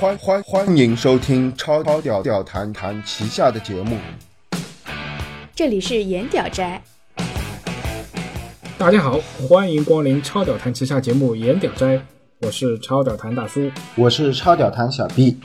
欢欢欢迎收听超超屌屌谈谈旗下的节目。这里是颜屌斋，大家好，欢迎光临超屌谈旗下节目《颜屌斋》，我是超屌谈大叔。我是超屌谈小 B，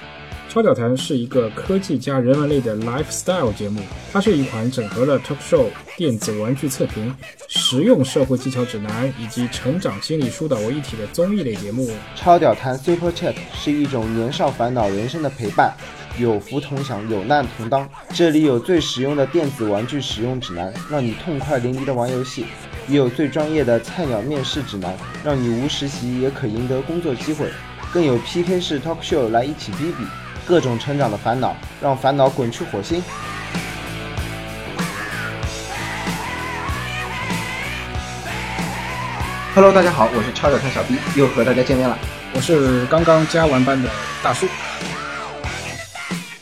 超屌谈是一个科技加人文类的 lifestyle 节目，它是一款整合了 talk show、电子玩具测评、实用社会技巧指南以及成长心理疏导为一体的综艺类节目。超屌谈 Super Chat 是一种年少烦恼人生的陪伴，有福同享，有难同当。这里有最实用的电子玩具使用指南，让你痛快淋漓的玩游戏；也有最专业的菜鸟面试指南，让你无实习也可赢得工作机会；更有 PK 式 talk show 来一起比比，各种成长的烦恼，让烦恼滚去火星。Hello，大家好，我是超小看小 B，又和大家见面了。我是刚刚加完班的大叔。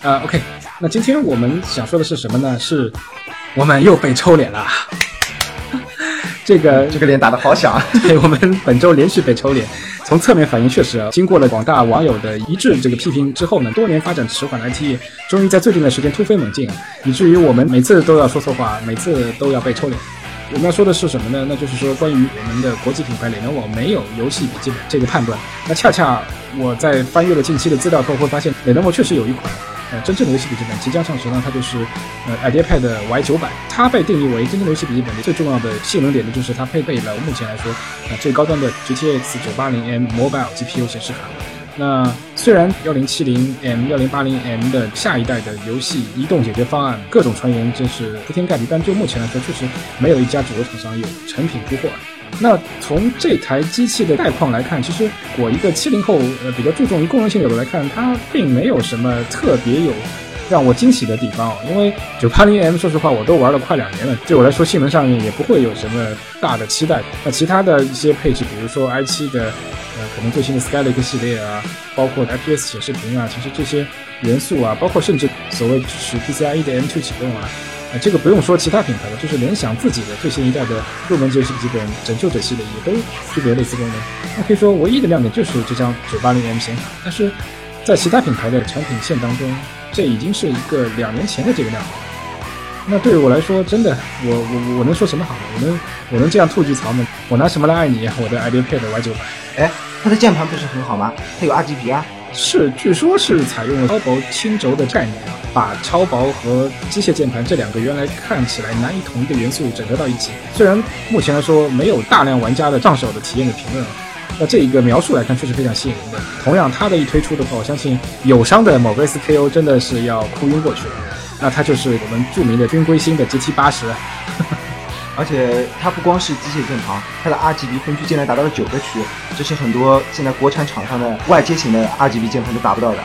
啊、o k 那今天我们想说的是什么呢？是我们又被抽脸了。这个这个脸打得好响，对我们本周连续被抽脸，从侧面反映确实啊，经过了广大网友的一致这个批评之后呢，多年发展迟缓的 IT 业终于在最近的时间突飞猛进，以至于我们每次都要说错话，每次都要被抽脸。我们要说的是什么呢？那就是说关于我们的国际品牌雷诺没有游戏笔记本这个判断。那恰恰我在翻阅了近期的资料后，会发现雷诺确实有一款呃真正的游戏笔记本即将上市呢，它就是呃 IdeaPad Y 9 0 0它被定义为真正的游戏笔记本的最重要的性能点呢，就是它配备了目前来说呃最高端的 GTX 980M Mobile GPU 显示卡。那虽然幺零七零 M、幺零八零 M 的下一代的游戏移动解决方案，各种传言真是铺天盖地，但就目前来说，确实没有一家主流厂商有成品出货。那从这台机器的概况来看，其实我一个七零后，呃，比较注重于功能性角度来看，它并没有什么特别有让我惊喜的地方。因为九八零 M，说实话，我都玩了快两年了，对我来说性能上面也不会有什么大的期待。那其他的一些配置，比如说 i 七的。呃，可能最新的 Skylake 系列啊，包括 IPS 显示屏啊，其实这些元素啊，包括甚至所谓支持 PCIe 的 M2 启动啊，呃，这个不用说其他品牌了，就是联想自己的最新一代的入门级游戏笔记本拯救者系列也都具备类似功能。那可以说，唯一的亮点就是这张 980M 显卡，但是在其他品牌的产品线当中，这已经是一个两年前的这个亮点。那对于我来说，真的，我我我能说什么好呢？我能我能这样吐句槽吗？我拿什么来爱你？我的 IdeaPad Y 9 0 0哎，它的键盘不是很好吗？它有 RGB 啊。是，据说是采用了超薄轻轴的概念，把超薄和机械键盘这两个原来看起来难以统一的元素整合到一起。虽然目前来说没有大量玩家的上手的体验的评论啊，那这一个描述来看确实非常吸引人的。同样，它的一推出的话，我相信友商的某个 SKO 真的是要哭晕过去了。那它就是我们著名的军规星的 GT 八十。而且它不光是机械键盘，它的 RGB 分区竟然达到了九个区，这是很多现在国产厂商的外接型的 RGB 键盘都达不到的。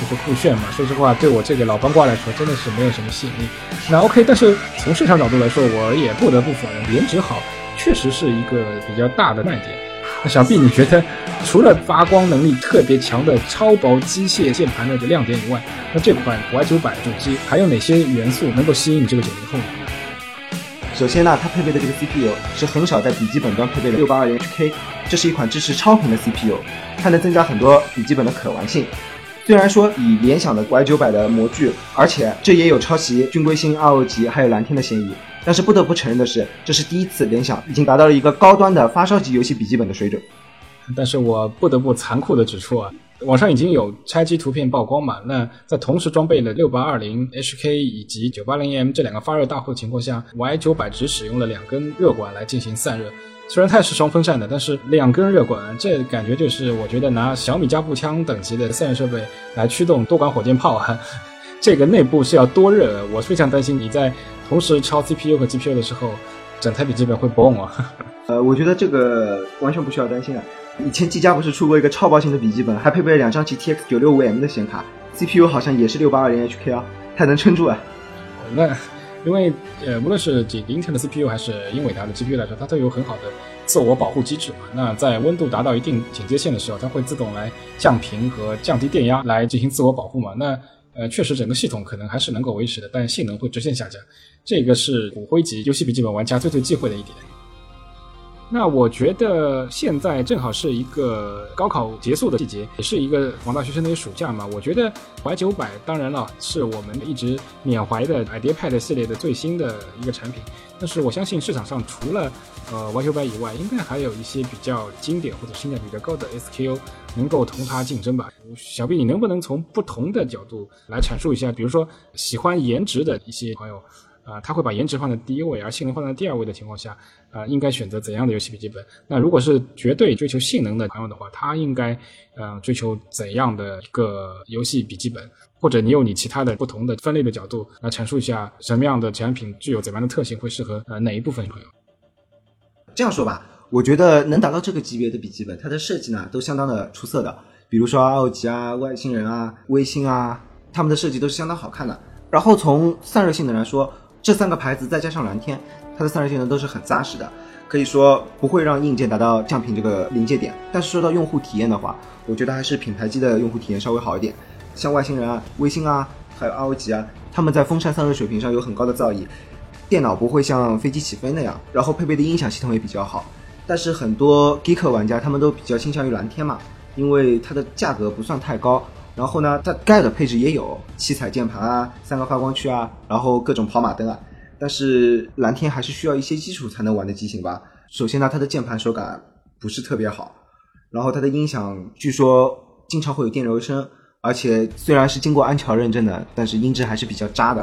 就是酷炫嘛，说实话，对我这个老帮瓜来说，真的是没有什么吸引力。那 OK，但是从市场角度来说，我也不得不否认，颜值好确实是一个比较大的卖点。那想必你觉得除了发光能力特别强的超薄机械键盘的亮点以外，那这款 Y 9 0 0主机还有哪些元素能够吸引你这个九零后呢？首先呢，它配备的这个 CPU 是很少在笔记本端配备的 682HK，这是一款支持超频的 CPU，它能增加很多笔记本的可玩性。虽然说以联想的 Y 9 0 0的模具，而且这也有抄袭军规星 RO 级还有蓝天的嫌疑，但是不得不承认的是，这是第一次联想已经达到了一个高端的发烧级游戏笔记本的水准。但是我不得不残酷的指出啊，网上已经有拆机图片曝光嘛，那在同时装备了六八二零 HK 以及九八零 M 这两个发热大户的情况下，Y 9 0 0只使用了两根热管来进行散热。虽然它是双风扇的，但是两根热管，这感觉就是我觉得拿小米加步枪等级的散热设备来驱动多管火箭炮啊，这个内部是要多热，我非常担心你在同时超 CPU 和 GPU 的时候，整台笔记本会崩啊。呃，我觉得这个完全不需要担心啊。以前技嘉不是出过一个超薄型的笔记本，还配备了两张 GTX 965M 的显卡，CPU 好像也是 682HK 啊，它能撑住啊。那因为呃，无论是以英特尔的 CPU 还是英伟达的 GPU 来说，它都有很好的自我保护机制嘛。那在温度达到一定警戒线的时候，它会自动来降频和降低电压来进行自我保护嘛。那呃，确实整个系统可能还是能够维持的，但性能会直线下降。这个是骨灰级游戏笔记本玩家最最忌讳的一点。那我觉得现在正好是一个高考结束的季节，也是一个广大学生的一个暑假嘛。我觉得 Y 九百当然了是我们一直缅怀的 idpad 系列的最新的一个产品，但是我相信市场上除了呃 Y 九百以外，应该还有一些比较经典或者性价比比较高的 SKU 能够同它竞争吧。小 B，你能不能从不同的角度来阐述一下？比如说喜欢颜值的一些朋友。啊，他会把颜值放在第一位，而性能放在第二位的情况下，啊，应该选择怎样的游戏笔记本？那如果是绝对追求性能的朋友的话，他应该呃追求怎样的一个游戏笔记本？或者你有你其他的不同的分类的角度来阐述一下，什么样的产品具有怎样的特性，会适合呃哪一部分朋友？这样说吧，我觉得能达到这个级别的笔记本，它的设计呢都相当的出色的，比如说 ROG 啊、外星人啊、微星啊，他们的设计都是相当好看的。然后从散热性能来说，这三个牌子再加上蓝天，它的散热性能都是很扎实的，可以说不会让硬件达到降频这个临界点。但是说到用户体验的话，我觉得还是品牌机的用户体验稍微好一点。像外星人啊、微星啊，还有 ROG 啊，他们在风扇散热水平上有很高的造诣，电脑不会像飞机起飞那样，然后配备的音响系统也比较好。但是很多 geek 玩家他们都比较倾向于蓝天嘛，因为它的价格不算太高。然后呢，它该的配置也有，七彩键盘啊，三个发光区啊，然后各种跑马灯啊。但是蓝天还是需要一些基础才能玩的机型吧。首先呢，它的键盘手感不是特别好，然后它的音响据说经常会有电流声，而且虽然是经过安桥认证的，但是音质还是比较渣的。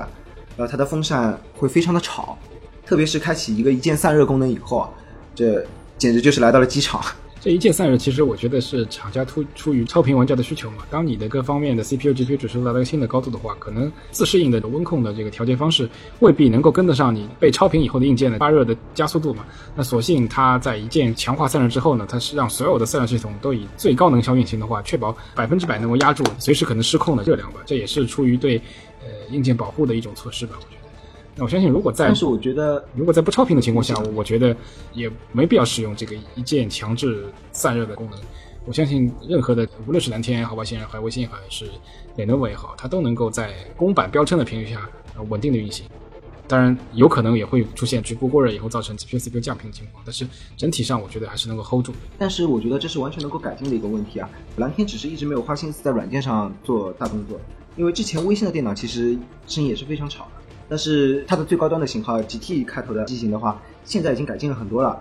然后它的风扇会非常的吵，特别是开启一个一键散热功能以后，这简直就是来到了机场。这一键散热，其实我觉得是厂家突出于超频玩家的需求嘛。当你的各方面的 CPU、GPU 指数达到一个新的高度的话，可能自适应的温控的这个调节方式未必能够跟得上你被超频以后的硬件的发热的加速度嘛。那索性它在一键强化散热之后呢，它是让所有的散热系统都以最高能效运行的话，确保百分之百能够压住随时可能失控的热量吧。这也是出于对呃硬件保护的一种措施吧，我觉得。那我相信，如果在但是我觉得，如果在不超频的情况下，我觉得也没必要使用这个一键强制散热的功能。我相信，任何的无论是蓝天也好，外星人还是微星也好，还是 Lenovo 也好，它都能够在公版标称的频率下稳定的运行。当然，有可能也会出现局部过热以后造成 GPU CPU 降频的情况，但是整体上我觉得还是能够 hold 住。但是我觉得这是完全能够改进的一个问题啊！蓝天只是一直没有花心思在软件上做大动作，因为之前微星的电脑其实声音也是非常吵的。但是它的最高端的型号 GT 开头的机型的话，现在已经改进了很多了。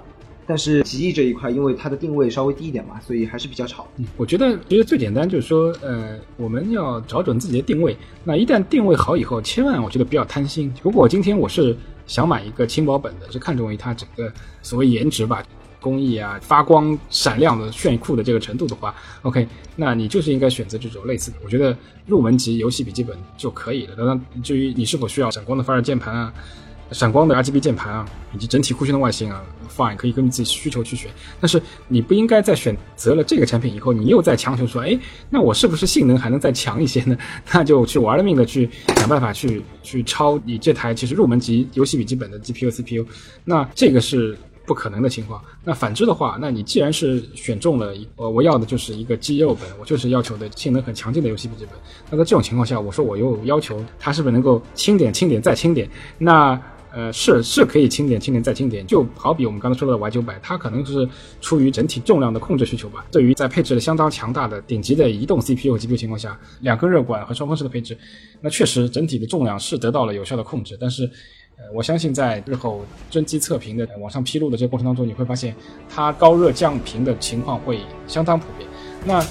但是极翼这一块，因为它的定位稍微低一点嘛，所以还是比较吵。我觉得其实最简单就是说，呃，我们要找准自己的定位。那一旦定位好以后，千万我觉得不要贪心。如果今天我是想买一个轻薄本的，是看重于它整个所谓颜值吧。工艺啊，发光闪亮的炫酷的这个程度的话，OK，那你就是应该选择这种类似的。我觉得入门级游戏笔记本就可以了。当然，至于你是否需要闪光的发热键盘啊，闪光的 RGB 键盘啊，以及整体酷炫的外形啊，Fine，可以根据自己需求去选。但是你不应该在选择了这个产品以后，你又在强求说，哎，那我是不是性能还能再强一些呢？那就去玩了命的去想办法去去超你这台其实入门级游戏笔记本的 GPU CPU。那这个是。不可能的情况。那反之的话，那你既然是选中了，呃，我要的就是一个肌肉本，我就是要求的性能很强劲的游戏笔记本。那在这种情况下，我说我又要求它是不是能够轻点、轻点再轻点？那呃，是是可以轻点、轻点再轻点。就好比我们刚才说到的 Y 九百，它可能是出于整体重量的控制需求吧。对于在配置了相当强大的顶级的移动 CPU 和 GPU 情况下，两根热管和双风式的配置，那确实整体的重量是得到了有效的控制，但是。呃，我相信在日后真机测评的网上披露的这个过程当中，你会发现它高热降频的情况会相当普遍。那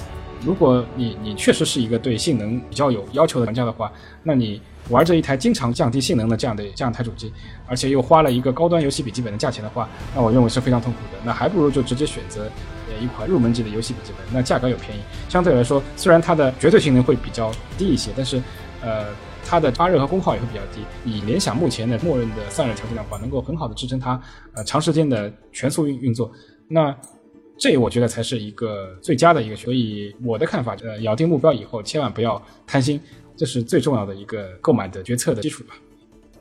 如果你你确实是一个对性能比较有要求的玩家的话，那你玩这一台经常降低性能的这样的这样一台主机，而且又花了一个高端游戏笔记本的价钱的话，那我认为是非常痛苦的。那还不如就直接选择呃一款入门级的游戏笔记本，那价格又便宜，相对来说虽然它的绝对性能会比较低一些，但是呃。它的发热和功耗也会比较低，以联想目前的默认的散热条件的话，能够很好的支撑它呃长时间的全速运运作。那这我觉得才是一个最佳的一个。所以我的看法，呃，咬定目标以后，千万不要贪心，这是最重要的一个购买的决策的基础吧。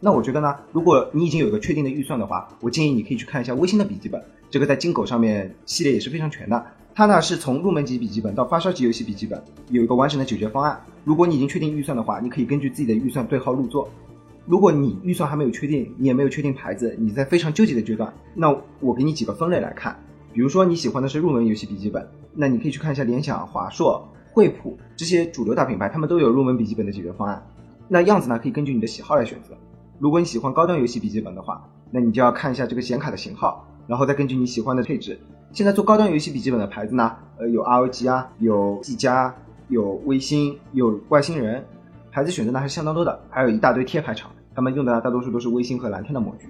那我觉得呢，如果你已经有一个确定的预算的话，我建议你可以去看一下微星的笔记本，这个在金狗上面系列也是非常全的。它呢是从入门级笔记本到发烧级游戏笔记本，有一个完整的解决方案。如果你已经确定预算的话，你可以根据自己的预算对号入座。如果你预算还没有确定，你也没有确定牌子，你在非常纠结的阶段，那我给你几个分类来看。比如说你喜欢的是入门游戏笔记本，那你可以去看一下联想、华硕、惠普这些主流大品牌，他们都有入门笔记本的解决方案。那样子呢，可以根据你的喜好来选择。如果你喜欢高端游戏笔记本的话，那你就要看一下这个显卡的型号，然后再根据你喜欢的配置。现在做高端游戏笔记本的牌子呢，呃，有 ROG 啊，有技嘉，有微星，有外星人，牌子选择呢还是相当多的，还有一大堆贴牌厂。他们用的大多数都是微星和蓝天的模具。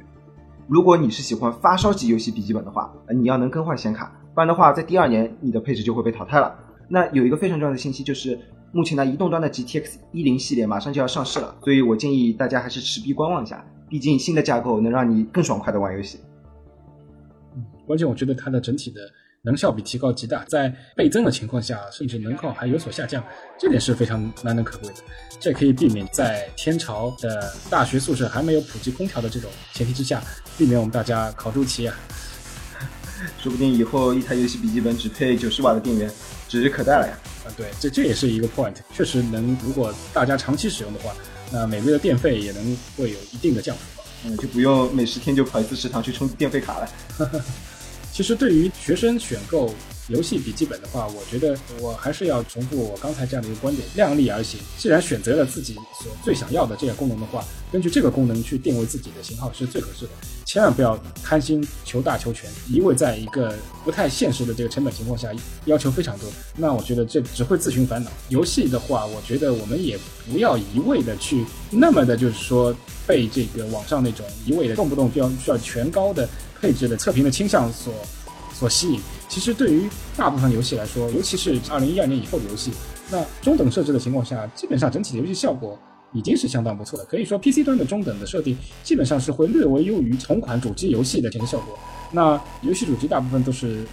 如果你是喜欢发烧级游戏笔记本的话，你要能更换显卡，不然的话，在第二年你的配置就会被淘汰了。那有一个非常重要的信息就是，目前呢，移动端的 GTX 一零系列马上就要上市了，所以我建议大家还是持币观望一下，毕竟新的架构能让你更爽快的玩游戏。嗯，关键我觉得它的整体的。能效比提高极大，在倍增的情况下，甚至能耗还有所下降，这点是非常难能可贵的。这可以避免在天朝的大学宿舍还没有普及空调的这种前提之下，避免我们大家烤猪蹄啊。说不定以后一台游戏笔记本只配九十瓦的电源，指日可待了呀。啊，对，这这也是一个 point，确实能，如果大家长期使用的话，那每个月的电费也能会有一定的降幅。嗯，就不用每十天就跑一次食堂去充电费卡了。其实对于学生选购游戏笔记本的话，我觉得我还是要重复我刚才这样的一个观点：量力而行。既然选择了自己所最想要的这个功能的话，根据这个功能去定位自己的型号是最合适的。千万不要贪心求大求全，一味在一个不太现实的这个成本情况下要求非常多，那我觉得这只会自寻烦恼。游戏的话，我觉得我们也不要一味的去那么的，就是说被这个网上那种一味的动不动就要需要全高的。配置的测评的倾向所所吸引，其实对于大部分游戏来说，尤其是二零一二年以后的游戏，那中等设置的情况下，基本上整体的游戏效果已经是相当不错的。可以说，PC 端的中等的设定基本上是会略微优于同款主机游戏的这个效果。那游戏主机大部分都是。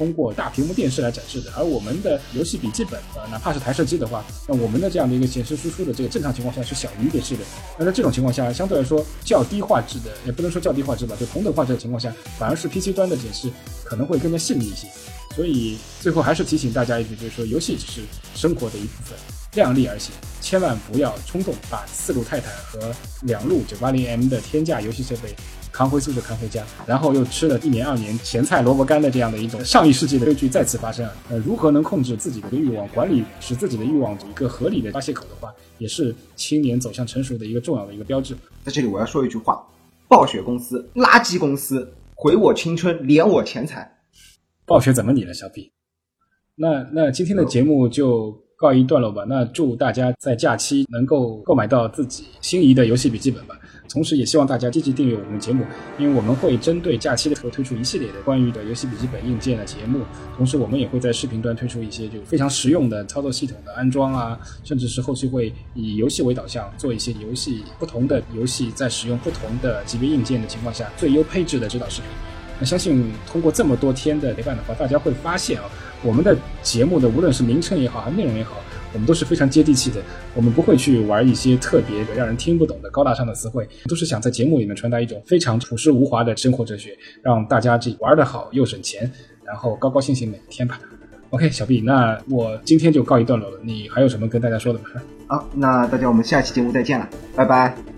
通过大屏幕电视来展示的，而我们的游戏笔记本，呃，哪怕是台式机的话，那我们的这样的一个显示输出的这个正常情况下是小于电视的。那在这种情况下，相对来说较低画质的，也不能说较低画质吧，就同等画质的情况下，反而是 PC 端的显示可能会更加细腻一些。所以最后还是提醒大家一句，就是说游戏只是生活的一部分，量力而行，千万不要冲动把四路泰坦和两路九八零 M 的天价游戏设备。扛回宿舍，扛回家，然后又吃了一年二年咸菜萝卜干的这样的一种上一世纪的悲剧再次发生。呃，如何能控制自己的欲望，管理使自己的欲望一个合理的发泄口的话，也是青年走向成熟的一个重要的一个标志。在这里我要说一句话：暴雪公司垃圾公司，毁我青春，敛我钱财。暴雪怎么你了，小 B？那那今天的节目就告一段落吧。那祝大家在假期能够购买到自己心仪的游戏笔记本吧。同时，也希望大家积极订阅我们的节目，因为我们会针对假期的时候推出一系列的关于的游戏笔记本硬件的节目。同时，我们也会在视频端推出一些就非常实用的操作系统的安装啊，甚至是后期会以游戏为导向做一些游戏不同的游戏在使用不同的级别硬件的情况下最优配置的指导视频。那相信通过这么多天的陪伴的话，大家会发现啊，我们的节目的无论是名称也好，还是内容也好。我们都是非常接地气的，我们不会去玩一些特别的让人听不懂的高大上的词汇，都是想在节目里面传达一种非常朴实无华的生活哲学，让大家这玩得好又省钱，然后高高兴兴每一天吧。OK，小 B，那我今天就告一段落了，你还有什么跟大家说的吗？好，那大家我们下期节目再见了，拜拜。